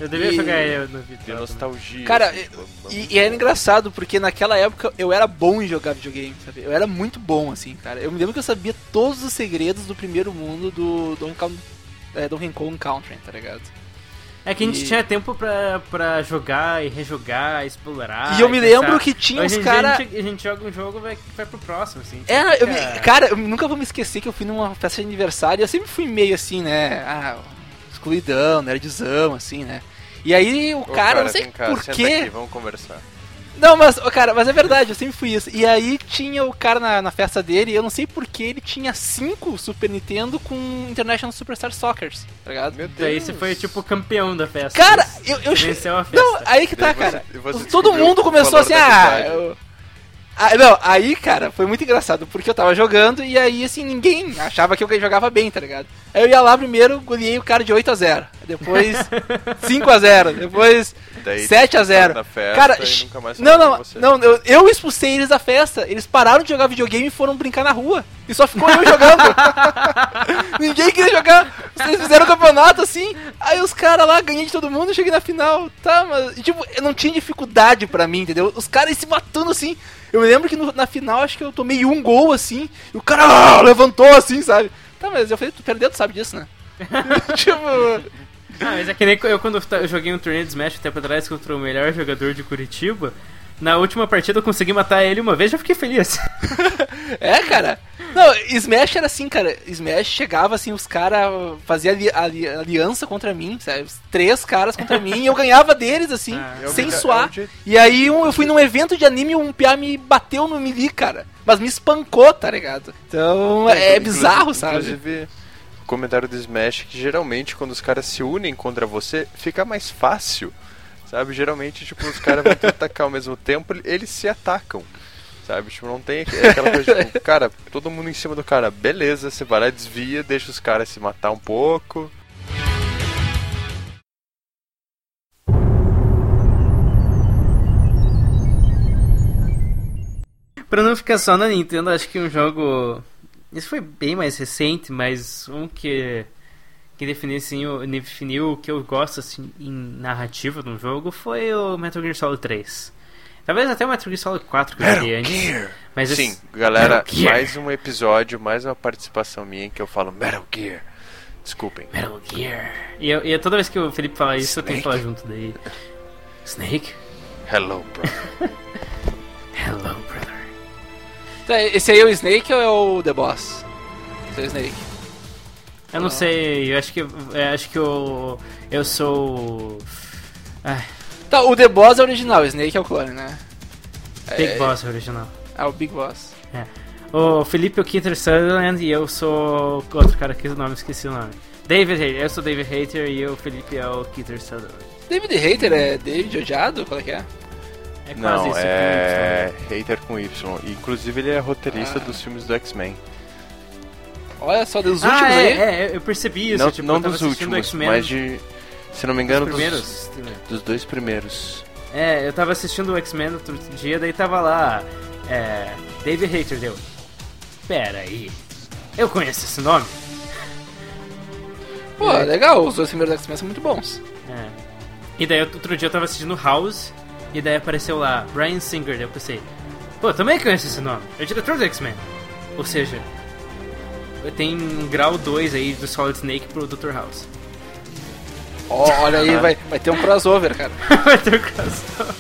Eu devia E- jogar ele no de Vitor. nostalgia. Cara, assim, E, e era engraçado, porque naquela época eu era bom em jogar videogame, sabe? Eu era muito bom, assim, cara. Eu me lembro que eu sabia todos os segredos do primeiro mundo do Donkey Kong, é, Donkey Kong Country, tá ligado? É que a gente E- tinha tempo pra, pra jogar e rejogar, explorar. e eu me pensar. lembro que tinha Hoje uns em dia cara... A gente, a gente joga um jogo e vai, vai pro próximo, assim. É, eu me- Cara. cara, eu nunca vou me esquecer que eu fui numa festa de aniversário e eu sempre fui meio assim, né? Ah, excluidão, nerdzão, assim, né? E aí o Ô, cara, não sei vem cá, por senta quê. Aqui, vamos conversar. Não, mas, cara, mas é verdade, eu sempre fui isso. E aí tinha o cara na, na festa dele, e eu não sei porque ele tinha cinco Super Nintendo com International Superstar Soccer, tá ligado? Meu Deus. Daí você foi tipo campeão da festa. Cara, eu, eu Venceu a festa. Não, aí que tá, você- cara. você Todo mundo começou assim, ah, eu... ah, não, aí, cara, foi muito engraçado, porque eu tava jogando e aí, assim, ninguém achava que eu jogava bem, tá ligado? Aí eu ia lá primeiro, goleei o cara de 8 a 0 depois 5 a 0 depois Daí 7 a 0 na festa Cara, e sh- nunca mais não, não, não, eu, eu expulsei eles da festa. Eles pararam de jogar videogame e foram brincar na rua. E só ficou eu jogando. Ninguém queria jogar. Vocês fizeram um campeonato assim. Aí os caras lá, ganhei de todo mundo e cheguei na final. Tá, mas. tipo, eu não tinha dificuldade pra mim, entendeu? Os caras se matando assim. Eu me lembro que no- na final acho que eu tomei um gol assim. E o cara ah, levantou assim, sabe? Tá, mas eu falei, tu perdeu, tu sabe disso, né? tipo. Ah, mas é que nem eu quando eu joguei um torneio de Smash um tempo atrás contra o melhor jogador de Curitiba. Na última partida eu consegui matar ele uma vez já fiquei feliz. É, cara. Não, Smash era assim, cara. Smash chegava assim, os caras faziam ali, ali- aliança contra mim, sabe? Três caras contra mim e eu ganhava deles, assim, Ah, é sem suar. é E aí um- eu fui num evento de anime e um piá me bateu no melee, cara. Mas me espancou, tá ligado? Então é, inclusive- bizarro, sabe? Inclusive, o comentário do Smash é que geralmente quando os caras se unem contra você, fica mais fácil. Sabe? Geralmente, tipo, os caras vão te atacar ao mesmo tempo, eles se atacam. Sabe? Tipo, não tem aquela coisa, tipo, cara, todo mundo em cima do cara, beleza, você vai lá, desvia, deixa os caras se matar um pouco. pra não ficar só na Nintendo, acho que um jogo. Isso foi bem mais recente, mas um que. Que definiu, assim, o, definiu o que eu gosto assim, em narrativa de um jogo foi o Metal Gear Solid 3. Talvez até o Metal Gear Solid 4 que eu joguei antes. Mas Sim, esse- galera, Metal Gear. mais um episódio, mais uma participação minha em que eu falo Metal Gear. Desculpem. Metal Gear. E, eu, e toda vez que o Felipe fala isso, eu tenho que falar junto daí. Snake? Hello, bro. Hello, brother. Tá, Esse aí é o Snake ou é o The Boss? Esse é o Snake. Eu não sei, eu acho que. Eu acho que eu. Eu sou. Ai, Tá, o The Boss é original, o Snake é o clone, né? Big é, Boss original. É o Big Boss. O Felipe é o Keith Sutherland e eu sou outro cara que o nome esqueci o nome. David Hater, eu sou David Hater e o Felipe é o Keith Sutherland. David Hater é David odiado? Qual é que é? É quase Não, isso. é hater com Y. Inclusive ele é roteirista Ah. dos filmes do X-Men. Olha só, dos Ah, últimos é, aí. é, eu percebi isso. Não, tipo, não eu tava dos assistindo últimos, X-Men, mas de. Se não me engano, dos dos, primeiros. dos dois primeiros. É, eu tava assistindo o X-Men outro dia, daí tava lá. É. David Hater deu. Pera aí. Eu conheço esse nome? Pô, legal, os dois primeiros X-Men são muito bons. É. E daí outro dia eu tava assistindo House e daí apareceu lá Brian Singer, daí eu pensei, pô, eu também conheço esse nome, é o diretor do X-Men. Ou seja, tem um grau 2 aí do Solid Snake pro Dr. House. Ó, olha aí, vai, vai ter um crossover, cara. Vai ter um crossover.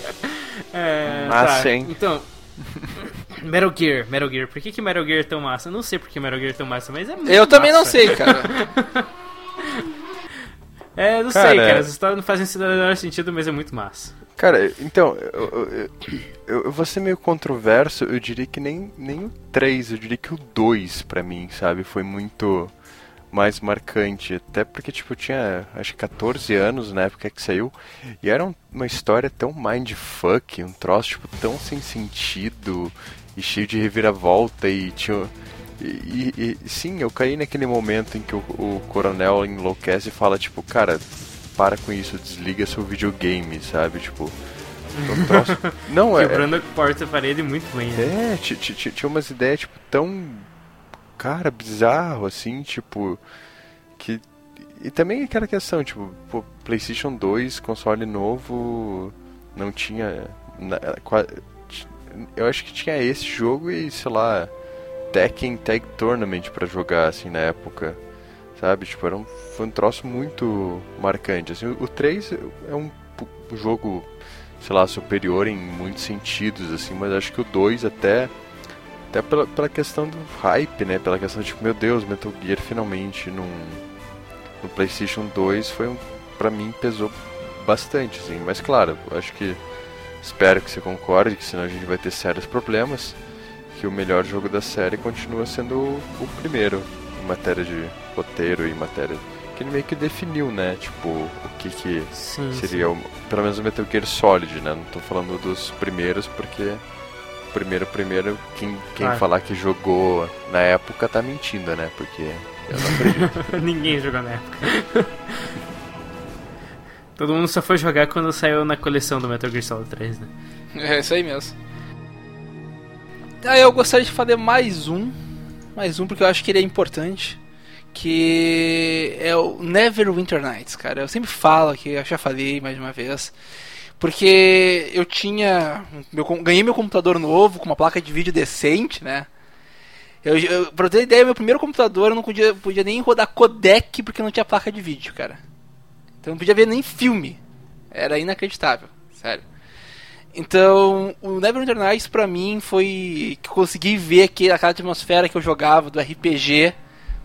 É, Massa, tá, hein? Então, Metal Gear, Metal Gear. Por que, que Metal Gear é tão massa? Eu não sei por que Metal Gear é tão massa, mas é muito Eu também não massa. sei, cara. É, não Cara, sei, cara. é- As histórias não fazem o menor sentido, mas é muito massa. Cara, então, eu, eu, eu- eu vou ser meio controverso, eu diria que nem, nem o 3, eu diria que o 2 pra mim, sabe, foi muito mais marcante. Até porque, tipo, eu tinha acho que 14 anos na época que saiu, e era um- uma história tão mindfuck, um troço, tipo, tão sem sentido e cheio de reviravolta e tinha. E, e- e, sim, eu caí naquele momento em que o, o coronel enlouquece e fala, tipo, cara, para com isso, desliga seu videogame, sabe? Tipo. Não, é. Quebrando a porta e parede muito bem. Né? É, ti- ti- ti- tinha umas ideias, tipo, tão. Cara, bizarro, assim, tipo. Que. E também aquela questão, tipo, PlayStation 2, console novo, não tinha. qua- Eu acho que tinha esse jogo e, sei lá, Tekken Tag Tournament pra jogar, assim, na época. Sabe? Tipo, era um, foi um troço muito marcante. Assim, o, o 3 é um um jogo, sei lá, superior em muitos sentidos, assim, mas acho que o 2 até. Até pela, pela questão do hype, né? Pela questão de, tipo, meu Deus, Metal Gear finalmente num, no PlayStation 2 foi um. pra mim pesou bastante, assim. Mas claro, acho que. Espero que você concorde, que senão a gente vai ter sérios problemas. Que o melhor jogo da série continua sendo o, o primeiro, em matéria de roteiro e matéria. Que ele meio que definiu, né? Tipo, o que que Sim, seria o, pelo menos o Metal Gear Solid, né? Não tô falando dos primeiros porque primeiro primeiro quem, quem Claro. falar que jogou na época tá mentindo, né? Porque eu não acredito. Ninguém jogou na época. Todo mundo só foi jogar quando saiu na coleção do Metal Gear Solid 3, né? É isso aí mesmo. Ah, eu gostaria de fazer mais um. Mais um porque eu acho que ele é importante. Que é o Neverwinter Nights, cara. Eu sempre falo aqui, eu já falei mais uma vez. Porque eu tinha. Meu, ganhei meu computador novo com uma placa de vídeo decente, né? Eu, eu, pra ter ideia, meu primeiro computador eu não podia, podia nem rodar codec porque não tinha placa de vídeo, cara. Então não podia ver nem filme. Era inacreditável, sério. Então, o Neverwinter Nights pra mim foi que eu consegui ver aquela atmosfera que eu jogava do RPG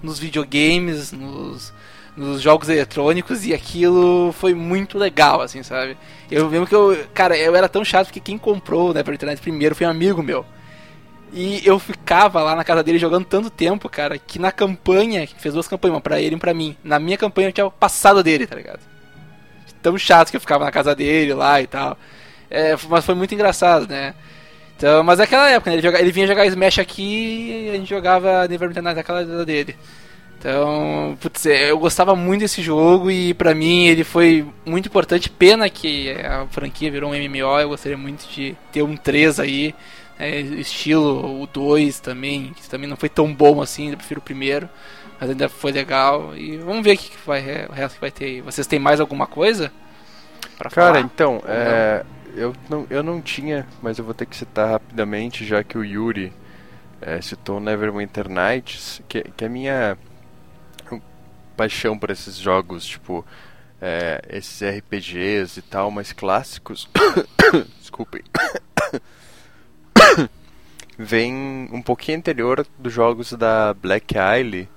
nos videogames, nos, nos jogos eletrônicos e aquilo foi muito legal, assim, sabe? Eu lembro que eu, cara, eu era tão chato porque quem comprou o Neverwinter Nights primeiro foi um amigo meu. E eu ficava lá na casa dele jogando tanto tempo, cara, que na campanha, que fez duas campanhas, uma pra ele e uma pra mim, na minha campanha eu tinha passado dele, tá ligado? Tão chato que eu ficava na casa dele lá e tal. É, mas foi muito engraçado, né? Então, mas naquela época, né, ele, joga- ele vinha jogar Smash aqui e a gente jogava Neverwinter Nights naquela dele. Então, putz, é, eu gostava muito desse jogo e pra mim ele foi muito importante. Pena que a franquia virou um MMO, eu gostaria muito de ter um 3 aí, né, estilo o 2 também, que também não foi tão bom assim, eu prefiro o primeiro, mas ainda foi legal. E vamos ver o que vai, o resto que vai ter aí. Vocês têm mais alguma coisa? Pra Cara, falar? então, é, eu, não, eu não tinha, mas eu vou ter que citar rapidamente, já que o Yuri é, citou Neverwinter Nights, que, que a minha paixão por esses jogos, tipo, é, esses RPGs e tal, mais clássicos, desculpem, vem um pouquinho anterior dos jogos da Black Isle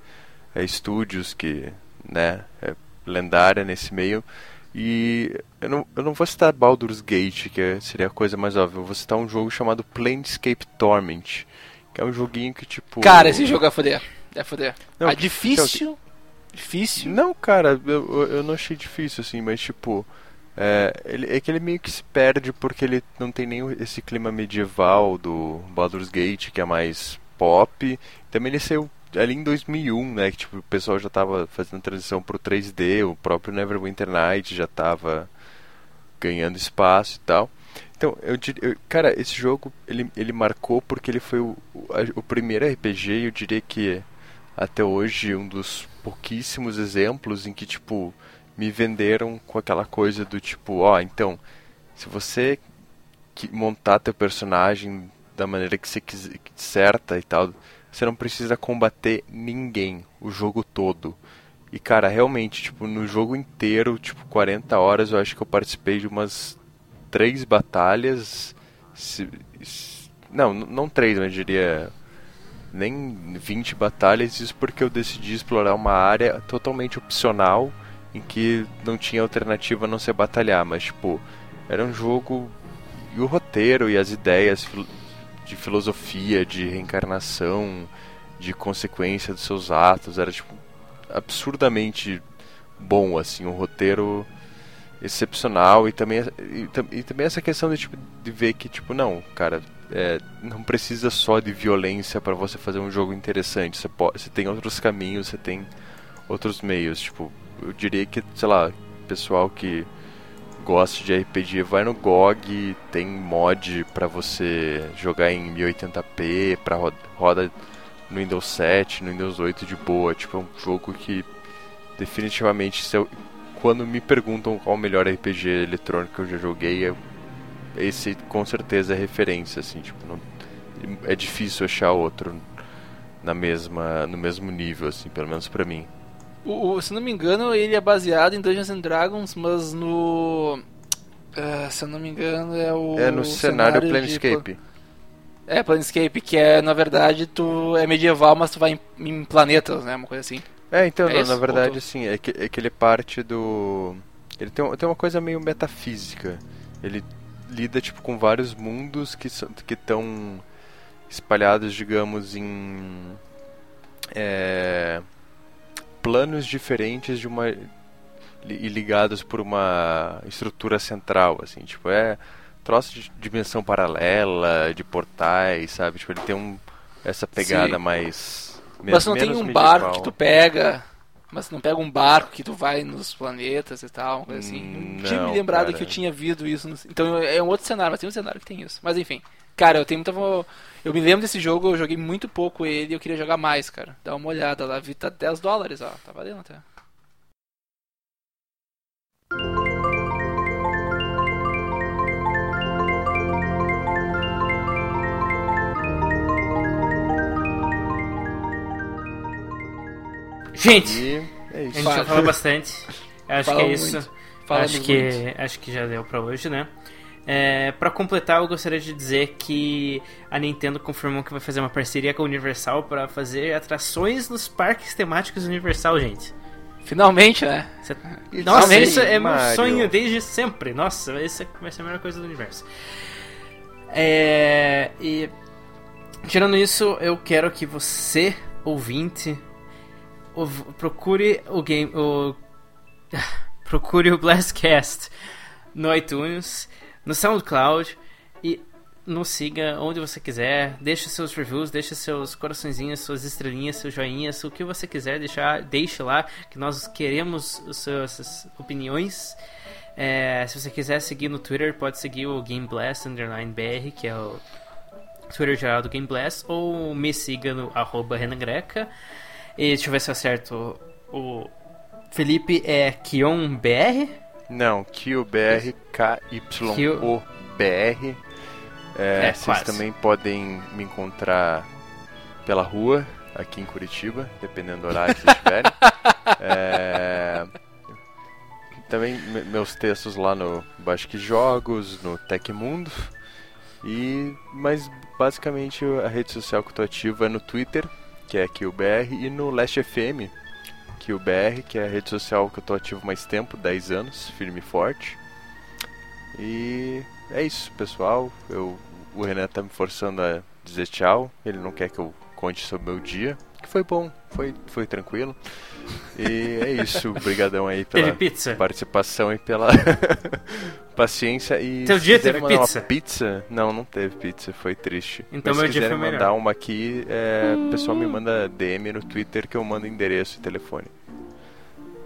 é, Studios, que, né, é lendária nesse meio, e eu não, eu não vou citar Baldur's Gate, que é- seria a coisa mais óbvia. Eu vou citar um jogo chamado Planescape Torment. Que é um joguinho que, tipo. Cara, esse jogo é foder. É foder. Não, ah, que- difícil. Difícil. Não, cara, eu, eu- não achei difícil, assim, mas, tipo. É, ele, é que ele meio que se perde porque ele não tem nem esse clima medieval do Baldur's Gate, que é mais pop. Também ele saiu ali em 2001, né? Que tipo, o pessoal já tava fazendo transição pro 3D, o próprio Neverwinter Night já tava ganhando espaço e tal. Então, eu, eu cara, esse jogo ele, ele marcou porque ele foi o, o, o primeiro RPG, eu diria que até hoje um dos pouquíssimos exemplos em que tipo me venderam com aquela coisa do tipo, ó, então, se você montar teu personagem da maneira que você quiser, certa e tal, você não precisa combater ninguém o jogo todo. E cara, realmente, tipo, no jogo inteiro, tipo, 40 horas, eu acho que eu participei de umas três batalhas. se- se- não, não três, mas eu diria nem 20 batalhas, isso porque eu decidi explorar uma área totalmente opcional em que não tinha alternativa a não ser batalhar, mas tipo, era um jogo e o roteiro e as ideias de filosofia, de reencarnação, de consequência dos seus atos, era tipo absurdamente bom assim, um roteiro excepcional e também e, e também essa questão de tipo de ver que tipo não, cara, é, não precisa só de violência para você fazer um jogo interessante. Você pode, você tem outros caminhos, você tem outros meios. Tipo, eu diria que, sei lá, pessoal que gosta de RPG, vai no GOG, tem mod pra você jogar em 1080p, pra roda, no Windows 7, no Windows 8 de boa. Tipo, é um jogo que definitivamente, eu, quando me perguntam qual o melhor RPG eletrônico que eu já joguei, esse com certeza é referência, assim, tipo, não, é difícil achar outro na mesma, no mesmo nível, assim, pelo menos pra mim. O, o- se não me engano, ele é baseado em Dungeons and Dragons, mas no. ah, se eu não me engano, é o. é no cenário, de Planescape. pla- É, Planescape, que é, na verdade, tu é medieval, mas tu vai em, em planetas, né? Uma coisa assim. É, então, É não, na verdade, assim, é que, é que ele é parte do. Ele tem, tem uma coisa meio metafísica. Ele lida, tipo, com vários mundos que são que estão espalhados, digamos, em. é, planos diferentes de uma. e ligados por uma estrutura central, assim, tipo, é troço de dimensão paralela, de portais, sabe? Tipo, ele tem um, essa pegada Sim. mais. Mas não tem um barco medieval. que tu pega. Mas não pega um barco que tu vai nos planetas e tal, assim. Hum, Não tinha me lembrado cara. que eu tinha visto isso. no- Então é um outro cenário, mas tem um cenário que tem isso. Mas enfim. Cara, eu tenho muita. Eu me lembro desse jogo, eu joguei muito pouco ele e eu queria jogar mais, cara. Dá uma olhada lá, vi tá 10 dólares, ó. Tá valendo até. Gente, E é a gente já falou bastante. Acho Fala que é isso. muito. Acho muito. que acho que já deu pra hoje, né? É, para completar, eu gostaria de dizer que a Nintendo confirmou que vai fazer uma parceria com a Universal para fazer atrações nos parques temáticos Universal, gente. Finalmente, né? Cê- Nossa, Finalmente, isso é meu Mario. sonho desde sempre. Nossa, essa vai ser a melhor coisa do universo. É, e tirando isso, eu quero que você, ouvinte, ouv- procure o game, o procure o Blastcast no iTunes, no SoundCloud e nos siga onde você quiser. Deixe seus reviews, deixe seus coraçõezinhos, suas estrelinhas, seus joinhas, o que você quiser deixar, deixe lá, que nós queremos as suas opiniões. É, se você quiser seguir no Twitter, pode seguir o Game Blast Underline BR, que é o Twitter geral do Game Blast, ou me siga no arroba Renan Greca. E deixa eu ver se eu acerto. O Felipe é KionBR. Não, QBR, KYOBR. É, É, vocês quase. também podem me encontrar pela rua, aqui em Curitiba, dependendo do horário que vocês tiverem. É, também me- meus textos lá no Basque Jogos, no Tecmundo. E, mas basicamente a rede social que eu tô ativo é no Twitter, que é QBR, e no Last FM, QBR, que é a rede social que eu tô ativo mais tempo, 10 anos, firme e forte. E é isso, pessoal. Eu, o Renan tá me forçando a dizer tchau. Ele não quer que eu conte sobre o meu dia. Que foi bom, foi, foi tranquilo. E é isso. Obrigadão aí pela participação e pela paciência. E dia teve mandar pizza? Uma pizza? Não, não teve pizza, foi triste. Então Mas meu se dia quiserem foi mandar melhor. uma aqui, é, o pessoal me manda DM no Twitter que eu mando endereço e telefone.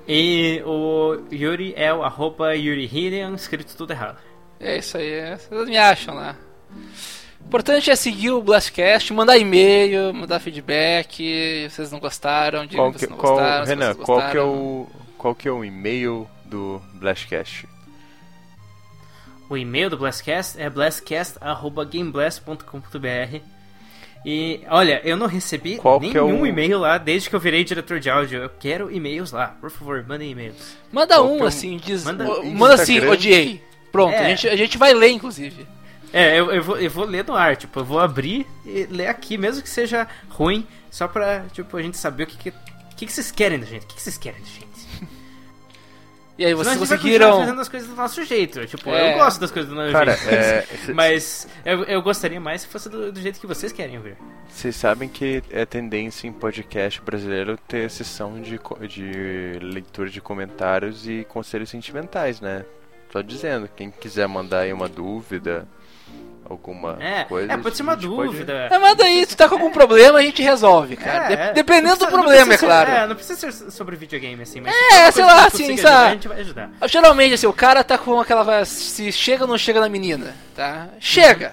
E o Yuri é o arroba Yuri Hirian, escrito tudo errado. É isso aí, é. vocês me acham lá. O importante é seguir o Blastcast, mandar e-mail, mandar feedback, se vocês não gostaram, digam Qual que que, vocês não qual, gostaram. se Renan, vocês qual que, é gostaram. o, qual que é o e-mail do Blastcast? O e-mail do Blastcast é blastcast.gameblast.com.br E olha, eu não recebi Qual é nenhum o- e-mail lá desde que eu virei diretor de áudio. Eu quero e-mails lá, por favor, mandem e-mails. Manda Qual um é o- assim, diz. Manda- Manda, assim, odiei. Pronto, É. a, gente, a gente vai ler, inclusive. É, eu, eu, vou, eu vou ler no ar, tipo, eu vou abrir e ler aqui, mesmo que seja ruim, só pra, tipo, a gente saber o que que, o que, que vocês querem da gente, o que, que vocês querem da gente. E aí, vocês conseguiram. fazendo as coisas do nosso jeito, tipo, É. eu gosto das coisas do nosso Cara, jeito, é, mas eu, eu gostaria mais se fosse do, do jeito que vocês querem ouvir. Vocês sabem que é tendência em podcast brasileiro ter sessão de, de leitura de comentários e conselhos sentimentais, né? Só dizendo, quem quiser mandar aí uma dúvida alguma É, coisa. é, pode ser uma a gente pode- dúvida. É, manda aí, se tá com algum problema, a gente resolve, cara. É, De- é. Dependendo do precisa- não problema, é ser- claro. É, não precisa ser sobre videogame, assim, mas... É, sei lá, assim, sabe? A gente vai ajudar. Geralmente, assim, o cara tá com aquela. Se chega ou não chega na menina, tá? Chega!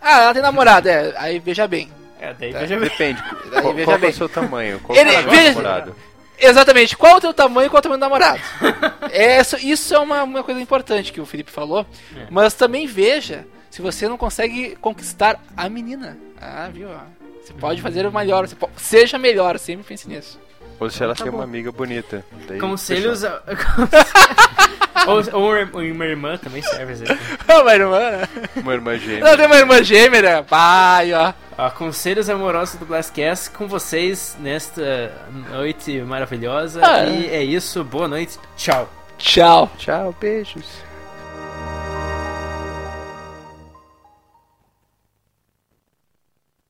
Ah, ela tem namorada, é. Aí veja bem. É, daí veja bem. Depende. Daí, qual veja qual que é bem. o seu tamanho? Qual Ele- é o veja- namorado? Exatamente, qual é o teu tamanho e qual é o tamanho do namorado? Essa, isso é uma, uma coisa importante que o Felipe falou. É. Mas também veja se você não consegue conquistar a menina. Ah, viu? ó. Você pode fazer o melhor, você po- seja melhor, sempre pense nisso. Ou se ela Tá tem bom. uma amiga bonita. Daí, Conselhos... ou, ou uma irmã- também serve, às vezes. uma irmã, né? Uma irmã gêmea. Não, tem uma irmã gêmea, né? Pai, ó. Ó, conselhos amorosos do Glasscast com vocês nesta noite maravilhosa. Ah. E é isso, boa noite, tchau. Tchau. Tchau, beijos.